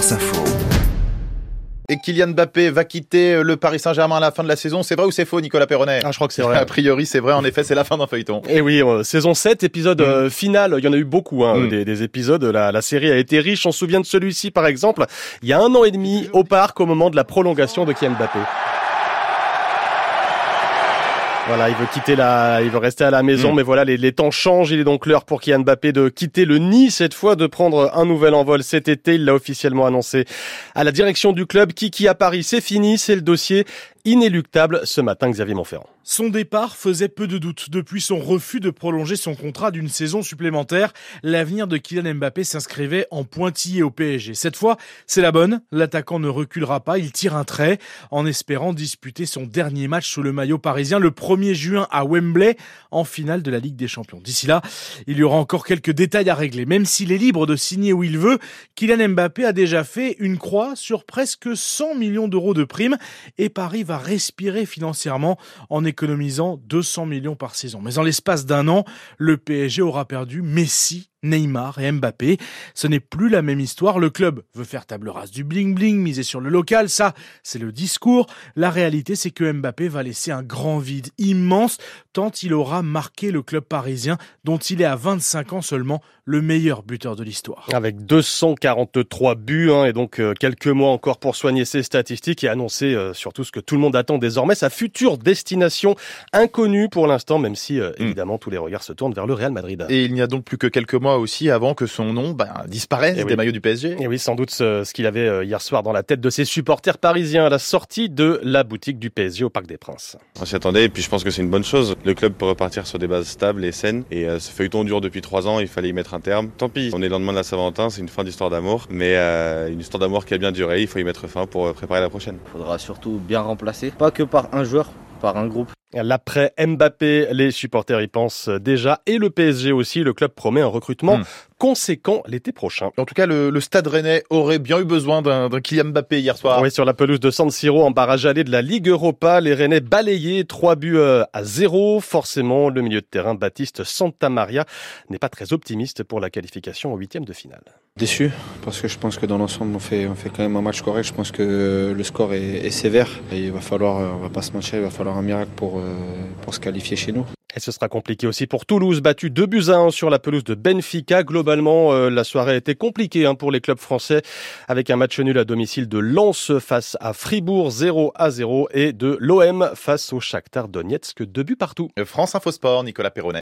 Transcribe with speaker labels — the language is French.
Speaker 1: France Info.
Speaker 2: Et Kylian Mbappé va quitter le Paris Saint-Germain à la fin de la saison. C'est vrai ou c'est faux, Nicolas Perronnet?
Speaker 3: Ah, je crois que c'est vrai.
Speaker 2: A priori, c'est vrai. En effet, c'est la fin d'un feuilleton.
Speaker 3: Et oui, euh, saison 7, épisode euh, final. Il y en a eu beaucoup, hein,
Speaker 2: Mm.
Speaker 3: des, des épisodes. La, la série a été riche. On se souvient de celui-ci, par exemple, il y a un an et demi, au parc, au moment de la prolongation de Kylian Mbappé. Voilà, il veut quitter la, il veut rester à la maison,
Speaker 2: Mm.
Speaker 3: mais voilà, les, les temps changent. Il est donc l'heure pour Kylian Mbappé de quitter le nid cette fois, de prendre un nouvel envol cet été. Il l'a officiellement annoncé à la direction du club. Kiki à Paris, c'est fini, c'est le dossier inéluctable ce matin, Xavier Monferrand.
Speaker 4: Son départ faisait peu de doute. Depuis son refus de prolonger son contrat d'une saison supplémentaire, l'avenir de Kylian Mbappé s'inscrivait en pointillé au PSG. Cette fois, c'est la bonne. L'attaquant ne reculera pas. Il tire un trait en espérant disputer son dernier match sous le maillot parisien le 1er juin à Wembley en finale de la Ligue des Champions. D'ici là, il y aura encore quelques détails à régler. Même s'il est libre de signer où il veut, Kylian Mbappé a déjà fait une croix sur presque 100 millions d'euros de primes et Paris va respirer financièrement en économisant 200 millions par saison. Mais en l'espace d'un an, le PSG aura perdu Messi, Neymar et Mbappé. Ce n'est plus la même histoire. Le club veut faire table rase du bling-bling, miser sur le local. Ça, c'est le discours. La réalité, c'est que Mbappé va laisser un grand vide immense tant il aura marqué le club parisien dont il est à 25 ans seulement le meilleur buteur de l'histoire.
Speaker 3: Avec 243 buts hein, et donc euh, quelques mois encore pour soigner ses statistiques et annoncer euh, surtout ce que tout le monde attend désormais, sa future destination inconnue pour l'instant, même si euh,
Speaker 2: Mm.
Speaker 3: évidemment tous les regards se tournent vers le Real Madrid.
Speaker 2: Et il n'y a donc plus que quelques mois aussi avant que son nom ben, disparaisse
Speaker 3: Eh
Speaker 2: des
Speaker 3: oui.
Speaker 2: maillots du PSG.
Speaker 3: Et oui, sans doute ce, ce qu'il avait euh, hier soir dans la tête de ses supporters parisiens à la sortie de la boutique du PSG au Parc des Princes.
Speaker 5: On s'y attendait et puis je pense que c'est une bonne chose. Le club peut repartir sur des bases stables et saines. Et euh, ce feuilleton dure depuis trois ans, il fallait y mettre un terme. Tant pis, on est le lendemain de la Saint-Valentin, c'est une fin d'histoire d'amour. Mais euh, une histoire d'amour qui a bien duré, il faut y mettre fin pour euh, préparer la prochaine.
Speaker 6: faudra surtout bien remplacer, pas que par un joueur, par un groupe.
Speaker 3: L'après Mbappé, les supporters y pensent déjà et le PSG aussi. Le club promet un recrutement
Speaker 2: Mm.
Speaker 3: Conséquent l'été prochain.
Speaker 2: En tout cas, le, le Stade Rennais aurait bien eu besoin d'un d'un Kylian Mbappé hier soir.
Speaker 3: Oui, sur la pelouse de San Siro en barrage allé de la Ligue Europa, les Rennais balayés, trois buts euh, à zéro. Forcément, le milieu de terrain Baptiste Santamaria n'est pas très optimiste pour la qualification en huitième de finale.
Speaker 7: Déçu parce que je pense que dans l'ensemble on fait, on fait quand même un match correct. Je pense que le score est, est sévère et il va falloir, euh, on va pas se mentir, il va falloir un miracle pour, euh, pour se qualifier chez nous.
Speaker 3: Et ce sera compliqué aussi pour Toulouse, battu 2 buts à 1 sur la pelouse de Benfica. Globalement, euh, la soirée a été compliquée hein, pour les clubs français, avec un match nul à domicile de Lens face à Fribourg, 0 à 0, et de l'OM face au Shakhtar Donetsk, 2 buts partout.
Speaker 2: France Info Sport, Nicolas Perronnet.